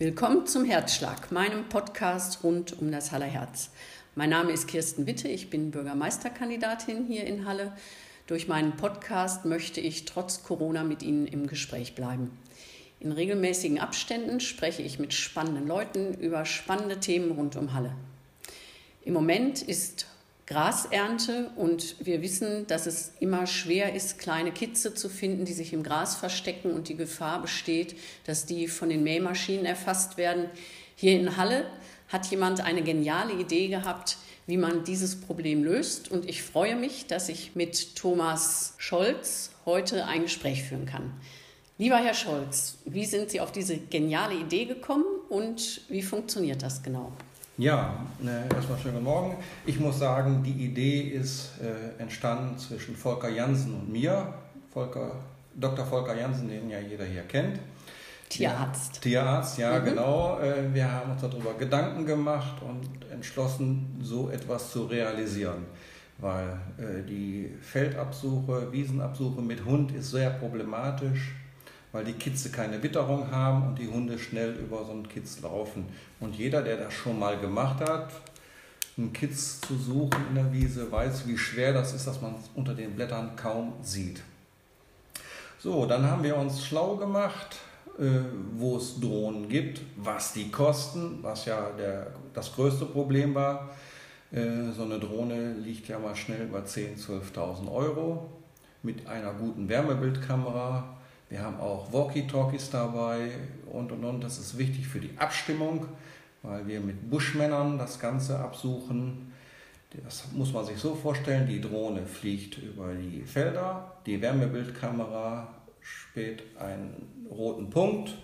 Willkommen zum Herzschlag, meinem Podcast rund um das Haller Herz. Mein Name ist Kirsten Witte, ich bin Bürgermeisterkandidatin hier in Halle. Durch meinen Podcast möchte ich trotz Corona mit Ihnen im Gespräch bleiben. In regelmäßigen Abständen spreche ich mit spannenden Leuten über spannende Themen rund um Halle. Im Moment ist Grasernte und wir wissen, dass es immer schwer ist, kleine Kitze zu finden, die sich im Gras verstecken und die Gefahr besteht, dass die von den Mähmaschinen erfasst werden. Hier in Halle hat jemand eine geniale Idee gehabt, wie man dieses Problem löst und ich freue mich, dass ich mit Thomas Scholz heute ein Gespräch führen kann. Lieber Herr Scholz, wie sind Sie auf diese geniale Idee gekommen und wie funktioniert das genau? Ja, ne, erstmal schönen Morgen. Ich muss sagen, die Idee ist äh, entstanden zwischen Volker Jansen und mir. Volker, Dr. Volker Jansen, den ja jeder hier kennt. Tierarzt. Tierarzt, ja, mhm. genau. Äh, wir haben uns darüber Gedanken gemacht und entschlossen, so etwas zu realisieren. Weil äh, die Feldabsuche, Wiesenabsuche mit Hund ist sehr problematisch weil die Kitze keine Witterung haben und die Hunde schnell über so einen Kitz laufen. Und jeder, der das schon mal gemacht hat, einen Kitz zu suchen in der Wiese, weiß, wie schwer das ist, dass man es unter den Blättern kaum sieht. So, dann haben wir uns schlau gemacht, äh, wo es Drohnen gibt, was die kosten, was ja der, das größte Problem war. Äh, so eine Drohne liegt ja mal schnell über 10.000, 12.000 Euro mit einer guten Wärmebildkamera, wir haben auch Walkie-Talkies dabei und und und. Das ist wichtig für die Abstimmung, weil wir mit Buschmännern das Ganze absuchen. Das muss man sich so vorstellen: die Drohne fliegt über die Felder, die Wärmebildkamera späht einen roten Punkt,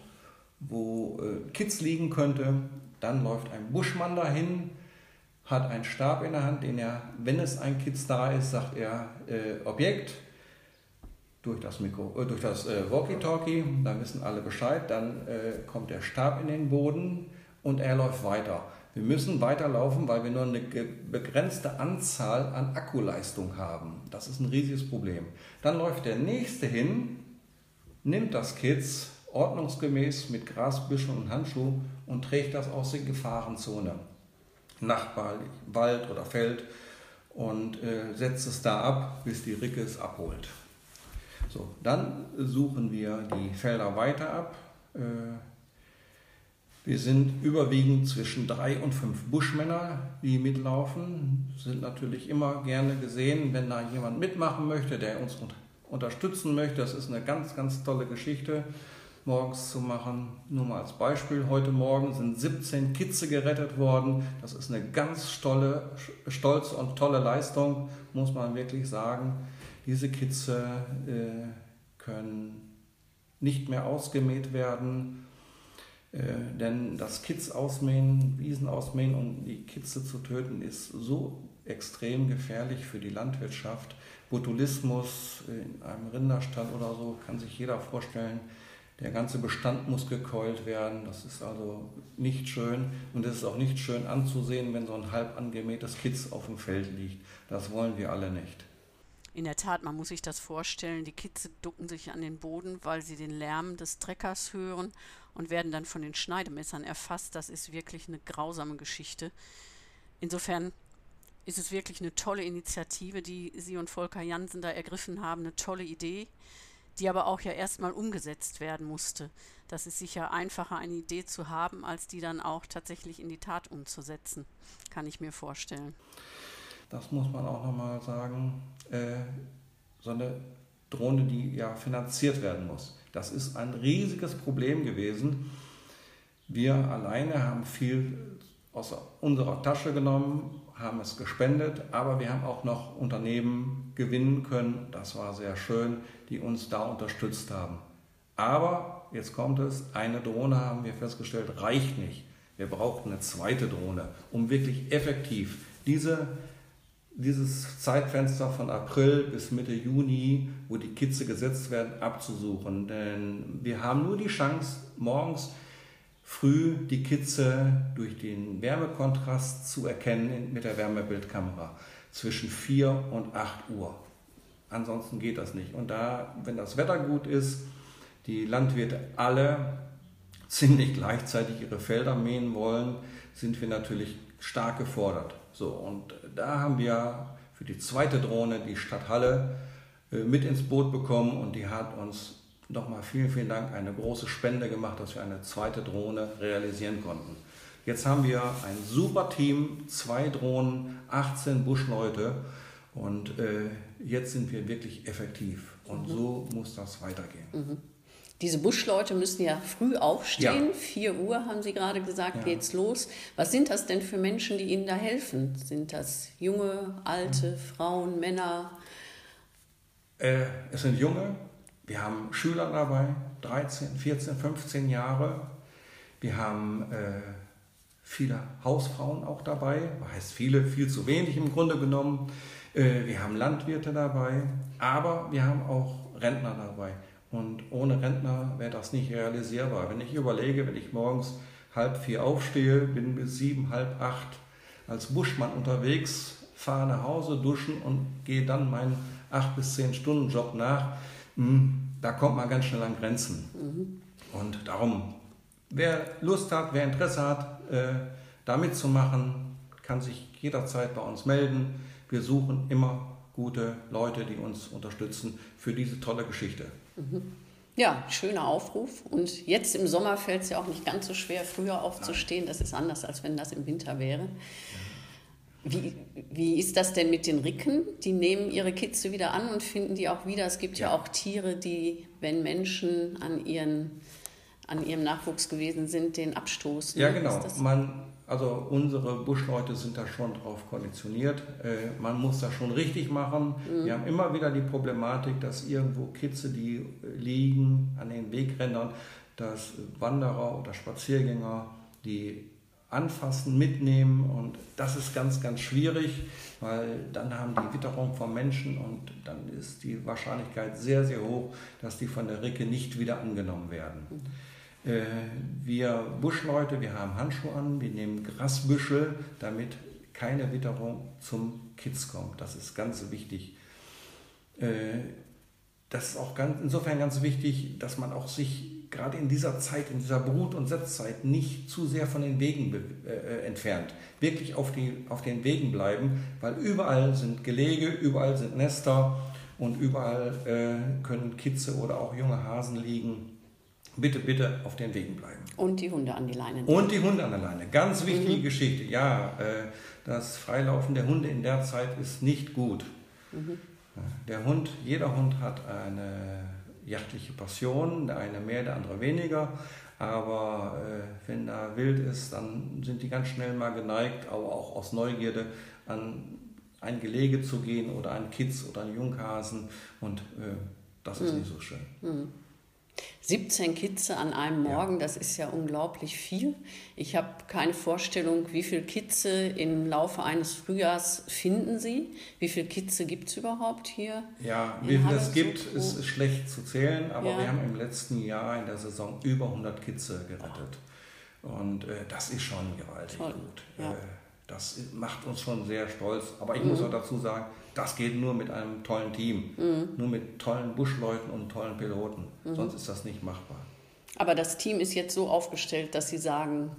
wo äh, Kids liegen könnte. Dann läuft ein Buschmann dahin, hat einen Stab in der Hand, den er, wenn es ein Kids da ist, sagt er äh, Objekt durch das, Mikro, äh, durch das äh, Walkie-Talkie, dann wissen alle Bescheid, dann äh, kommt der Stab in den Boden und er läuft weiter. Wir müssen weiterlaufen, weil wir nur eine begrenzte Anzahl an Akkuleistung haben. Das ist ein riesiges Problem. Dann läuft der nächste hin, nimmt das Kids ordnungsgemäß mit Grasbüscheln und Handschuh und trägt das aus der Gefahrenzone, Nachbar, Wald oder Feld und äh, setzt es da ab, bis die Ricke es abholt. So, dann suchen wir die Felder weiter ab. Äh, wir sind überwiegend zwischen drei und fünf Buschmänner, die mitlaufen. Sind natürlich immer gerne gesehen, wenn da jemand mitmachen möchte, der uns unterstützen möchte. Das ist eine ganz, ganz tolle Geschichte, morgens zu machen. Nur mal als Beispiel: Heute Morgen sind 17 Kitze gerettet worden. Das ist eine ganz tolle, stolze und tolle Leistung, muss man wirklich sagen. Diese Kitze äh, können nicht mehr ausgemäht werden, äh, denn das Kitz ausmähen, Wiesen ausmähen um die Kitze zu töten, ist so extrem gefährlich für die Landwirtschaft. Botulismus in einem Rinderstall oder so kann sich jeder vorstellen. Der ganze Bestand muss gekeult werden. Das ist also nicht schön. Und es ist auch nicht schön anzusehen, wenn so ein halb angemähtes Kitz auf dem Feld liegt. Das wollen wir alle nicht. In der Tat, man muss sich das vorstellen, die Kitze ducken sich an den Boden, weil sie den Lärm des Treckers hören und werden dann von den Schneidemessern erfasst. Das ist wirklich eine grausame Geschichte. Insofern ist es wirklich eine tolle Initiative, die Sie und Volker Jansen da ergriffen haben, eine tolle Idee, die aber auch ja erstmal umgesetzt werden musste. Das ist sicher einfacher, eine Idee zu haben, als die dann auch tatsächlich in die Tat umzusetzen, kann ich mir vorstellen das muss man auch nochmal sagen, so eine Drohne, die ja finanziert werden muss. Das ist ein riesiges Problem gewesen. Wir alleine haben viel aus unserer Tasche genommen, haben es gespendet, aber wir haben auch noch Unternehmen gewinnen können, das war sehr schön, die uns da unterstützt haben. Aber jetzt kommt es, eine Drohne haben wir festgestellt, reicht nicht. Wir brauchen eine zweite Drohne, um wirklich effektiv diese dieses Zeitfenster von April bis Mitte Juni, wo die Kitze gesetzt werden, abzusuchen. Denn wir haben nur die Chance, morgens früh die Kitze durch den Wärmekontrast zu erkennen mit der Wärmebildkamera zwischen 4 und 8 Uhr. Ansonsten geht das nicht. Und da, wenn das Wetter gut ist, die Landwirte alle ziemlich gleichzeitig ihre Felder mähen wollen, sind wir natürlich stark gefordert. So, und da haben wir für die zweite Drohne die Stadt Halle äh, mit ins Boot bekommen und die hat uns nochmal vielen, vielen Dank eine große Spende gemacht, dass wir eine zweite Drohne realisieren konnten. Jetzt haben wir ein super Team, zwei Drohnen, 18 Buschleute und äh, jetzt sind wir wirklich effektiv. Und mhm. so muss das weitergehen. Mhm. Diese Buschleute müssen ja früh aufstehen. Ja. 4 Uhr haben Sie gerade gesagt, ja. geht's los. Was sind das denn für Menschen, die Ihnen da helfen? Sind das junge, alte, mhm. Frauen, Männer? Äh, es sind junge. Wir haben Schüler dabei, 13, 14, 15 Jahre. Wir haben äh, viele Hausfrauen auch dabei. Heißt viele, viel zu wenig im Grunde genommen. Äh, wir haben Landwirte dabei, aber wir haben auch Rentner dabei. Und ohne Rentner wäre das nicht realisierbar. Wenn ich überlege, wenn ich morgens halb vier aufstehe, bin bis sieben, halb acht als Buschmann unterwegs, fahre nach Hause, duschen und gehe dann meinen acht bis zehn Stunden Job nach, hm, da kommt man ganz schnell an Grenzen. Mhm. Und darum, wer Lust hat, wer Interesse hat, äh, da mitzumachen, kann sich jederzeit bei uns melden. Wir suchen immer gute Leute, die uns unterstützen für diese tolle Geschichte. Mhm. Ja, schöner Aufruf. Und jetzt im Sommer fällt es ja auch nicht ganz so schwer, früher aufzustehen. Das ist anders, als wenn das im Winter wäre. Wie, wie ist das denn mit den Ricken? Die nehmen ihre Kitze wieder an und finden die auch wieder. Es gibt ja, ja auch Tiere, die, wenn Menschen an, ihren, an ihrem Nachwuchs gewesen sind, den abstoßen. Ja, genau. Man also unsere Buschleute sind da schon drauf konditioniert. Äh, man muss das schon richtig machen. Mhm. Wir haben immer wieder die Problematik, dass irgendwo Kitze, die äh, liegen an den Wegrändern, dass Wanderer oder Spaziergänger die anfassen, mitnehmen und das ist ganz, ganz schwierig, weil dann haben die Witterung vom Menschen und dann ist die Wahrscheinlichkeit sehr, sehr hoch, dass die von der Ricke nicht wieder angenommen werden. Mhm. Äh, wir Buschleute, wir haben Handschuhe an, wir nehmen Grasbüschel, damit keine Witterung zum Kitz kommt. Das ist ganz wichtig. Äh, das ist auch ganz, insofern ganz wichtig, dass man auch sich gerade in dieser Zeit, in dieser Brut- und Setzzeit nicht zu sehr von den Wegen äh, entfernt. Wirklich auf, die, auf den Wegen bleiben, weil überall sind Gelege, überall sind Nester und überall können Kitze oder auch junge Hasen liegen bitte, bitte auf den Wegen bleiben. Und die Hunde an die Leine. Und die Hunde an der Leine. Ganz wichtige mhm. Geschichte. Ja, äh, das Freilaufen der Hunde in der Zeit ist nicht gut. Mhm. Der Hund, jeder Hund hat eine jachtliche Passion, der eine mehr, der andere weniger. Aber äh, wenn er wild ist, dann sind die ganz schnell mal geneigt, aber auch aus Neugierde an ein Gelege zu gehen oder einen Kitz oder einen Junghasen. Und äh, das ist mhm. nicht so schön. Mhm. 17 Kitze an einem Morgen, das ist ja unglaublich viel. Ich habe keine Vorstellung, wie viele Kitze im Laufe eines Frühjahrs finden Sie? Wie viele Kitze gibt es überhaupt hier? Ja, wie viel es gibt, ist schlecht zu zählen, aber ja. wir haben im letzten Jahr in der Saison über 100 Kitze gerettet. Und äh, das ist schon gewaltig Toll. gut. Ja. Äh, das macht uns schon sehr stolz. Aber ich mhm. muss auch dazu sagen, das geht nur mit einem tollen Team, mhm. nur mit tollen Buschleuten und tollen Piloten. Mhm. Sonst ist das nicht machbar. Aber das Team ist jetzt so aufgestellt, dass Sie sagen,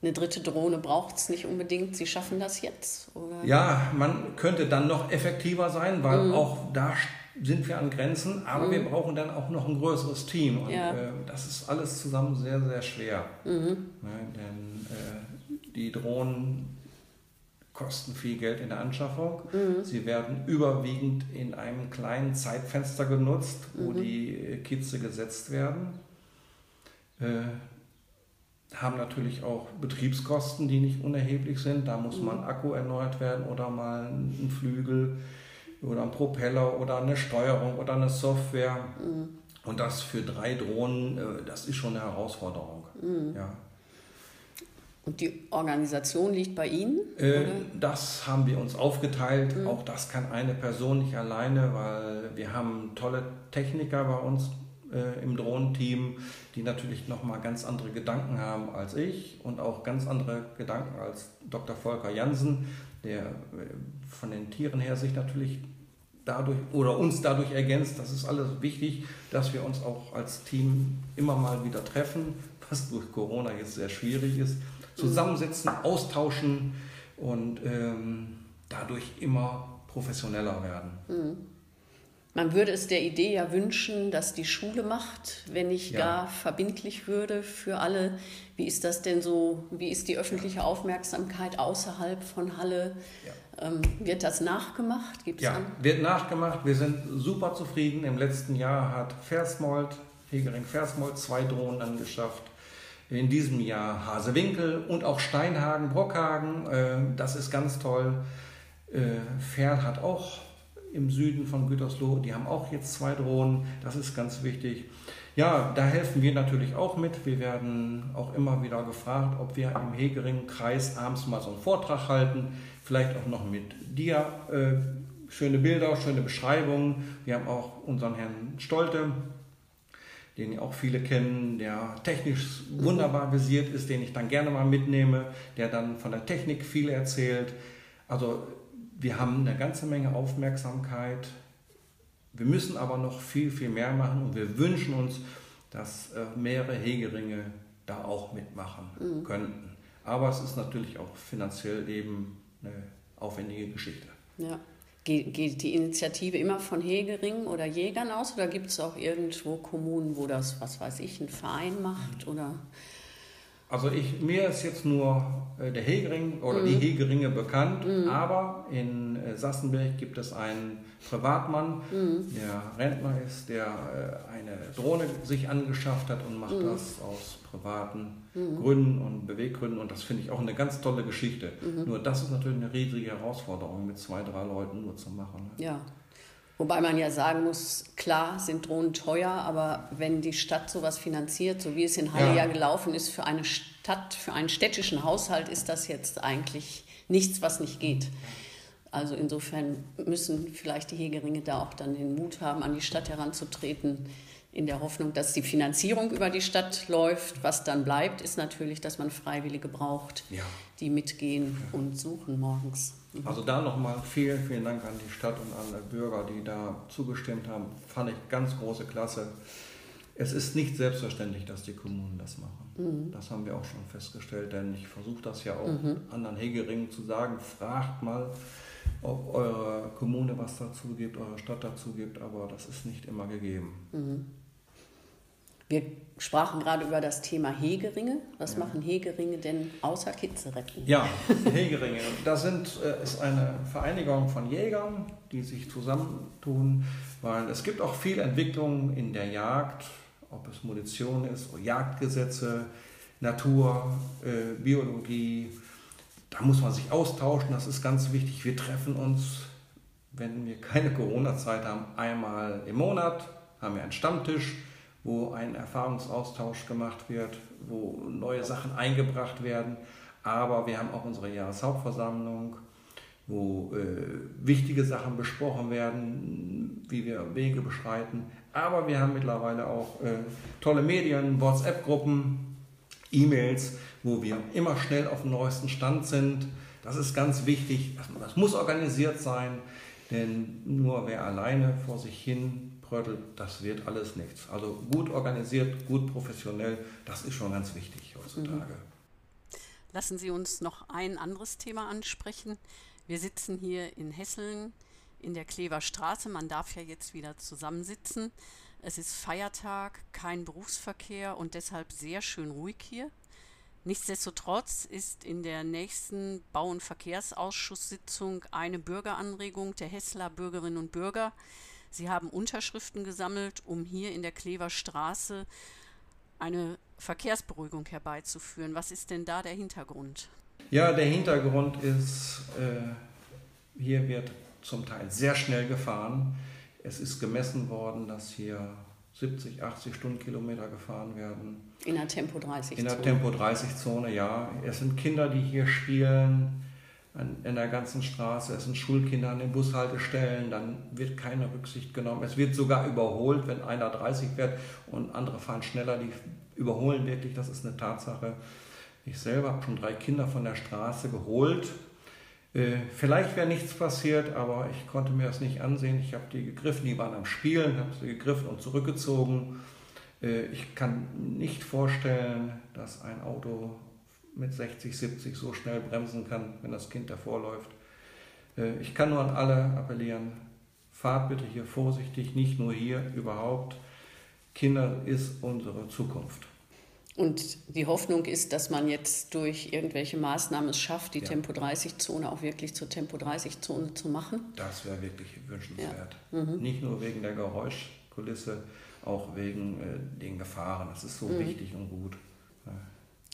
eine dritte Drohne braucht es nicht unbedingt. Sie schaffen das jetzt? Oder? Ja, man könnte dann noch effektiver sein, weil mhm. auch da sind wir an Grenzen, aber mhm. wir brauchen dann auch noch ein größeres Team. Und ja. äh, das ist alles zusammen sehr, sehr schwer. Mhm. Ja, ne, denn äh, die Drohnen kosten viel Geld in der Anschaffung. Mhm. Sie werden überwiegend in einem kleinen Zeitfenster genutzt, wo mhm. die Kitze gesetzt werden. Äh, haben natürlich auch Betriebskosten, die nicht unerheblich sind. Da muss mhm. mal ein Akku erneuert werden oder mal ein Flügel oder ein Propeller oder eine Steuerung oder eine Software. Mhm. Und das für drei Drohnen, äh, das ist schon eine Herausforderung. Mhm. Ja. Und die Organisation liegt bei Ihnen? Äh, das haben wir uns aufgeteilt. Mhm. Auch das kann eine Person nicht alleine, weil wir haben tolle Techniker bei uns äh, im Drohnenteam, die natürlich nochmal ganz andere Gedanken haben als ich und auch ganz andere Gedanken als Dr. Volker Jansen, der äh, von den Tieren her sich natürlich dadurch oder uns dadurch ergänzt. Das ist alles wichtig, dass wir uns auch als Team immer mal wieder treffen, was durch Corona jetzt sehr schwierig ist, zusammensetzen, austauschen und ähm, dadurch immer professioneller werden. Mhm. Man würde es der Idee ja wünschen, dass die Schule macht, wenn nicht ja. gar verbindlich würde für alle. Wie ist das denn so? Wie ist die öffentliche Aufmerksamkeit außerhalb von Halle? Ja. Ähm, wird das nachgemacht? Gibt's ja, an? wird nachgemacht. Wir sind super zufrieden. Im letzten Jahr hat Versmold, Hegering Versmold, zwei Drohnen angeschafft. In diesem Jahr Hasewinkel und auch Steinhagen, Brockhagen. Äh, das ist ganz toll. Äh, Ferl hat auch im Süden von Gütersloh, die haben auch jetzt zwei Drohnen, das ist ganz wichtig. Ja, da helfen wir natürlich auch mit. Wir werden auch immer wieder gefragt, ob wir im Hegering-Kreis abends mal so einen Vortrag halten, vielleicht auch noch mit dir. Äh, schöne Bilder, schöne Beschreibungen. Wir haben auch unseren Herrn Stolte, den auch viele kennen, der technisch wunderbar visiert ist, den ich dann gerne mal mitnehme, der dann von der Technik viel erzählt. Also wir haben eine ganze Menge Aufmerksamkeit. Wir müssen aber noch viel, viel mehr machen und wir wünschen uns, dass äh, mehrere Hegeringe da auch mitmachen mhm. könnten. Aber es ist natürlich auch finanziell eben eine aufwendige Geschichte. Ja. Geht die Initiative immer von Hegeringen oder Jägern aus oder gibt es auch irgendwo Kommunen, wo das, was weiß ich, ein Verein macht? Oder? Also ich, mir ist jetzt nur äh, der Hegering oder mhm. die Hegeringe bekannt, mhm. aber in äh, Sassenberg gibt es einen Privatmann, mhm. der Rentner ist, der äh, eine Drohne sich angeschafft hat und macht mhm. das aus privaten mhm. Gründen und Beweggründen und das finde ich auch eine ganz tolle Geschichte. Mhm. Nur das ist natürlich eine riesige Herausforderung, mit zwei, drei Leuten nur zu machen. Ne? Ja. Wobei man ja sagen muss, klar sind Drohnen teuer, aber wenn die Stadt sowas finanziert, so wie es in Halle ja, ja gelaufen ist, für eine Stadt, für einen städtischen Haushalt ist das jetzt eigentlich nichts, was nicht geht. Also insofern müssen vielleicht die Hegeringe da auch dann den Mut haben, an die Stadt heranzutreten, in der Hoffnung, dass die Finanzierung über die Stadt läuft. Was dann bleibt, ist natürlich, dass man Freiwillige braucht, ja. die mitgehen ja. und suchen morgens. Mhm. Also da nochmal vielen, vielen Dank an die Stadt und an die Bürger, die da zugestimmt haben. Fand ich ganz große Klasse. Es ist nicht selbstverständlich, dass die Kommunen das machen. Mhm. Das haben wir auch schon festgestellt, denn ich versuche das ja auch mhm. anderen Hegeringen zu sagen. Fragt mal, ob eure Kommune was dazu gibt, eure Stadt dazu gibt, aber das ist nicht immer gegeben. Mhm. Wir sprachen gerade über das Thema Hegeringe. Was ja. machen Hegeringe denn außer Kitze retten? Ja, Hegeringe. Das sind, äh, ist eine Vereinigung von Jägern, die sich zusammentun, weil es gibt auch viel Entwicklung in der Jagd, ob es Munition ist, Jagdgesetze, Natur, äh, Biologie. Da muss man sich austauschen, das ist ganz wichtig. Wir treffen uns, wenn wir keine Corona-Zeit haben, einmal im Monat, haben wir einen Stammtisch wo ein Erfahrungsaustausch gemacht wird, wo neue Sachen eingebracht werden. Aber wir haben auch unsere Jahreshauptversammlung, wo äh, wichtige Sachen besprochen werden, wie wir Wege beschreiten. Aber wir haben mittlerweile auch äh, tolle Medien, WhatsApp-Gruppen, E-Mails, wo wir immer schnell auf dem neuesten Stand sind. Das ist ganz wichtig. Das muss organisiert sein, denn nur wer alleine vor sich hin Röttl, das wird alles nichts. Also gut organisiert, gut professionell, das ist schon ganz wichtig heutzutage. Mhm. Lassen Sie uns noch ein anderes Thema ansprechen. Wir sitzen hier in Hesseln in der Klever Straße. Man darf ja jetzt wieder zusammensitzen. Es ist Feiertag, kein Berufsverkehr und deshalb sehr schön ruhig hier. Nichtsdestotrotz ist in der nächsten Bau- und Verkehrsausschusssitzung eine Bürgeranregung der Hessler Bürgerinnen und Bürger Sie haben Unterschriften gesammelt, um hier in der Klever Straße eine Verkehrsberuhigung herbeizuführen. Was ist denn da der Hintergrund? Ja, der Hintergrund ist, äh, hier wird zum Teil sehr schnell gefahren. Es ist gemessen worden, dass hier 70, 80 Stundenkilometer gefahren werden. In der Tempo 30 Zone. In der Tempo 30 Zone, ja. Es sind Kinder, die hier spielen in der ganzen Straße, es sind Schulkinder an den Bushaltestellen, dann wird keine Rücksicht genommen. Es wird sogar überholt, wenn einer 30 fährt und andere fahren schneller, die überholen wirklich, das ist eine Tatsache. Ich selber habe schon drei Kinder von der Straße geholt. Äh, vielleicht wäre nichts passiert, aber ich konnte mir das nicht ansehen. Ich habe die gegriffen, die waren am Spielen, habe sie gegriffen und zurückgezogen. Äh, ich kann nicht vorstellen, dass ein Auto mit 60, 70 so schnell bremsen kann, wenn das Kind davor läuft. Äh, ich kann nur an alle appellieren, fahrt bitte hier vorsichtig, nicht nur hier, überhaupt. Kinder ist unsere Zukunft. Und die Hoffnung ist, dass man jetzt durch irgendwelche Maßnahmen es schafft, die ja. Tempo-30-Zone auch wirklich zur Tempo-30-Zone zu machen. Das wäre wirklich wünschenswert. Ja. Mhm. Nicht nur wegen der Geräuschkulisse, auch wegen äh, den Gefahren. Das ist so mhm. wichtig und gut.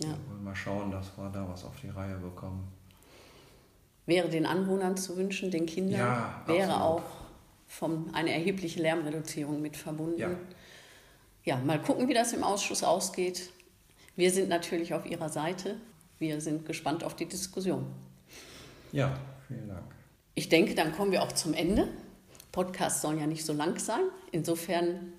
Ja. Wir wollen mal schauen, dass wir da was auf die Reihe bekommen. Wäre den Anwohnern zu wünschen, den Kindern, ja, wäre auch vom, eine erhebliche Lärmreduzierung mit verbunden. Ja. ja, mal gucken, wie das im Ausschuss ausgeht. Wir sind natürlich auf Ihrer Seite. Wir sind gespannt auf die Diskussion. Ja, vielen Dank. Ich denke, dann kommen wir auch zum Ende. Podcasts sollen ja nicht so lang sein. Insofern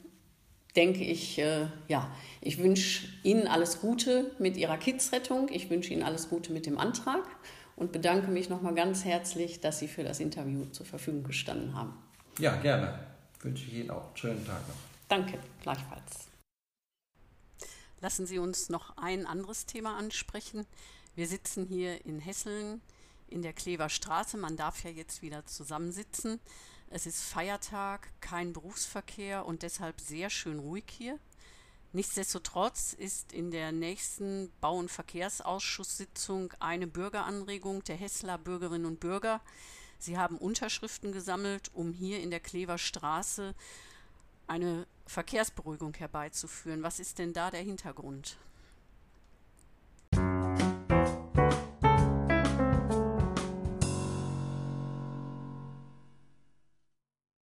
denke ich, äh, ja, ich wünsche Ihnen alles Gute mit Ihrer Kidsrettung. Ich wünsche Ihnen alles Gute mit dem Antrag und bedanke mich nochmal ganz herzlich, dass Sie für das Interview zur Verfügung gestanden haben. Ja, gerne. Wünsche ich Ihnen auch einen schönen Tag noch. Danke, gleichfalls. Lassen Sie uns noch ein anderes Thema ansprechen. Wir sitzen hier in Hesseln in der Klever Straße. Man darf ja jetzt wieder zusammensitzen. Es ist Feiertag, kein Berufsverkehr und deshalb sehr schön ruhig hier. Nichtsdestotrotz ist in der nächsten Bau- und Verkehrsausschusssitzung eine Bürgeranregung der Hessler Bürgerinnen und Bürger. Sie haben Unterschriften gesammelt, um hier in der Klever Straße eine Verkehrsberuhigung herbeizuführen. Was ist denn da der Hintergrund?